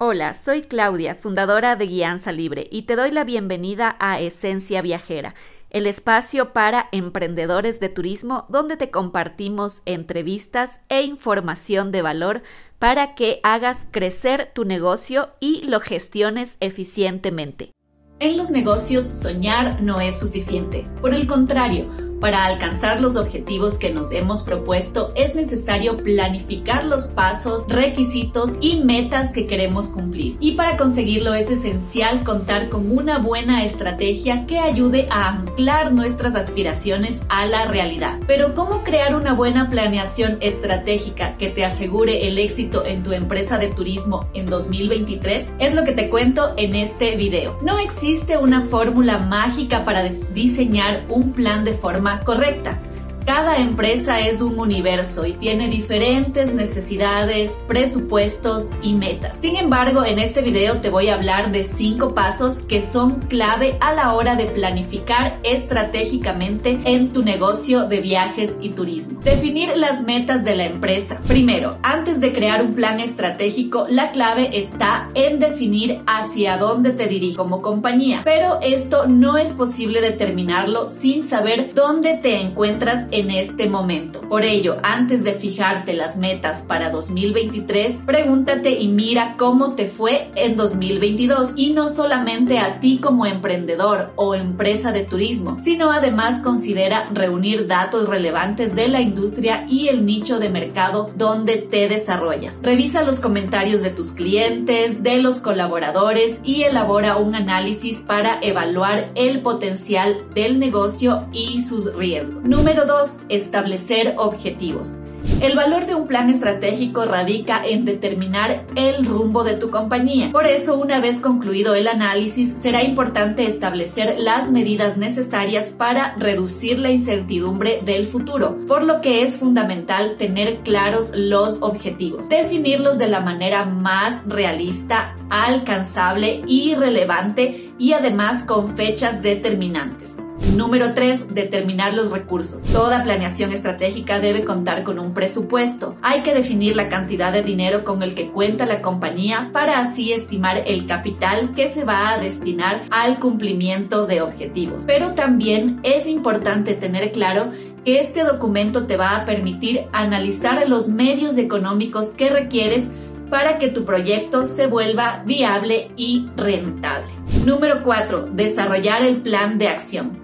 Hola, soy Claudia, fundadora de Guianza Libre, y te doy la bienvenida a Esencia Viajera, el espacio para emprendedores de turismo donde te compartimos entrevistas e información de valor para que hagas crecer tu negocio y lo gestiones eficientemente. En los negocios, soñar no es suficiente. Por el contrario, para alcanzar los objetivos que nos hemos propuesto es necesario planificar los pasos, requisitos y metas que queremos cumplir. Y para conseguirlo es esencial contar con una buena estrategia que ayude a anclar nuestras aspiraciones a la realidad. Pero ¿cómo crear una buena planeación estratégica que te asegure el éxito en tu empresa de turismo en 2023? Es lo que te cuento en este video. No existe una fórmula mágica para diseñar un plan de forma correcta. Cada empresa es un universo y tiene diferentes necesidades, presupuestos y metas. Sin embargo, en este video te voy a hablar de cinco pasos que son clave a la hora de planificar estratégicamente en tu negocio de viajes y turismo. Definir las metas de la empresa. Primero, antes de crear un plan estratégico, la clave está en definir hacia dónde te diriges como compañía. Pero esto no es posible determinarlo sin saber dónde te encuentras en este momento. Por ello, antes de fijarte las metas para 2023, pregúntate y mira cómo te fue en 2022 y no solamente a ti como emprendedor o empresa de turismo, sino además considera reunir datos relevantes de la industria y el nicho de mercado donde te desarrollas. Revisa los comentarios de tus clientes, de los colaboradores y elabora un análisis para evaluar el potencial del negocio y sus riesgos. Número 2 establecer objetivos. El valor de un plan estratégico radica en determinar el rumbo de tu compañía. Por eso, una vez concluido el análisis, será importante establecer las medidas necesarias para reducir la incertidumbre del futuro, por lo que es fundamental tener claros los objetivos, definirlos de la manera más realista, alcanzable y relevante y además con fechas determinantes. Número 3. Determinar los recursos. Toda planeación estratégica debe contar con un presupuesto. Hay que definir la cantidad de dinero con el que cuenta la compañía para así estimar el capital que se va a destinar al cumplimiento de objetivos. Pero también es importante tener claro que este documento te va a permitir analizar los medios económicos que requieres para que tu proyecto se vuelva viable y rentable. Número 4. Desarrollar el plan de acción.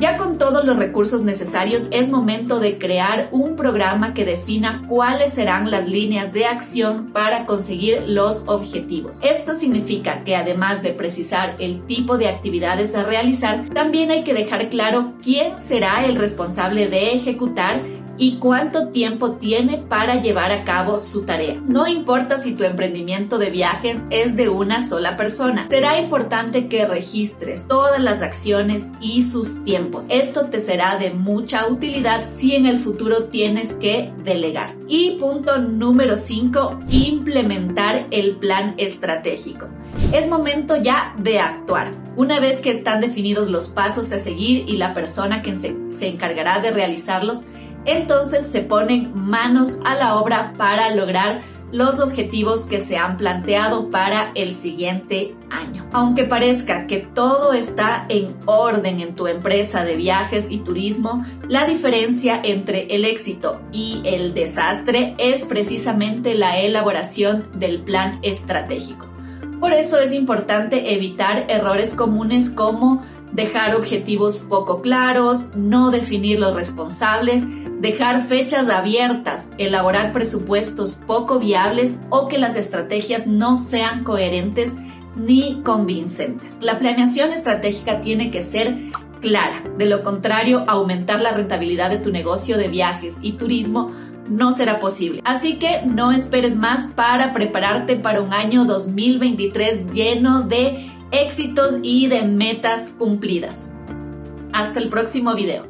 Ya con todos los recursos necesarios es momento de crear un programa que defina cuáles serán las líneas de acción para conseguir los objetivos. Esto significa que además de precisar el tipo de actividades a realizar, también hay que dejar claro quién será el responsable de ejecutar y cuánto tiempo tiene para llevar a cabo su tarea. No importa si tu emprendimiento de viajes es de una sola persona, será importante que registres todas las acciones y sus tiempos. Esto te será de mucha utilidad si en el futuro tienes que delegar. Y punto número 5, implementar el plan estratégico. Es momento ya de actuar. Una vez que están definidos los pasos a seguir y la persona que se, se encargará de realizarlos, entonces se ponen manos a la obra para lograr los objetivos que se han planteado para el siguiente año. Aunque parezca que todo está en orden en tu empresa de viajes y turismo, la diferencia entre el éxito y el desastre es precisamente la elaboración del plan estratégico. Por eso es importante evitar errores comunes como dejar objetivos poco claros, no definir los responsables, dejar fechas abiertas, elaborar presupuestos poco viables o que las estrategias no sean coherentes ni convincentes. La planeación estratégica tiene que ser clara, de lo contrario, aumentar la rentabilidad de tu negocio de viajes y turismo no será posible. Así que no esperes más para prepararte para un año 2023 lleno de éxitos y de metas cumplidas. Hasta el próximo video.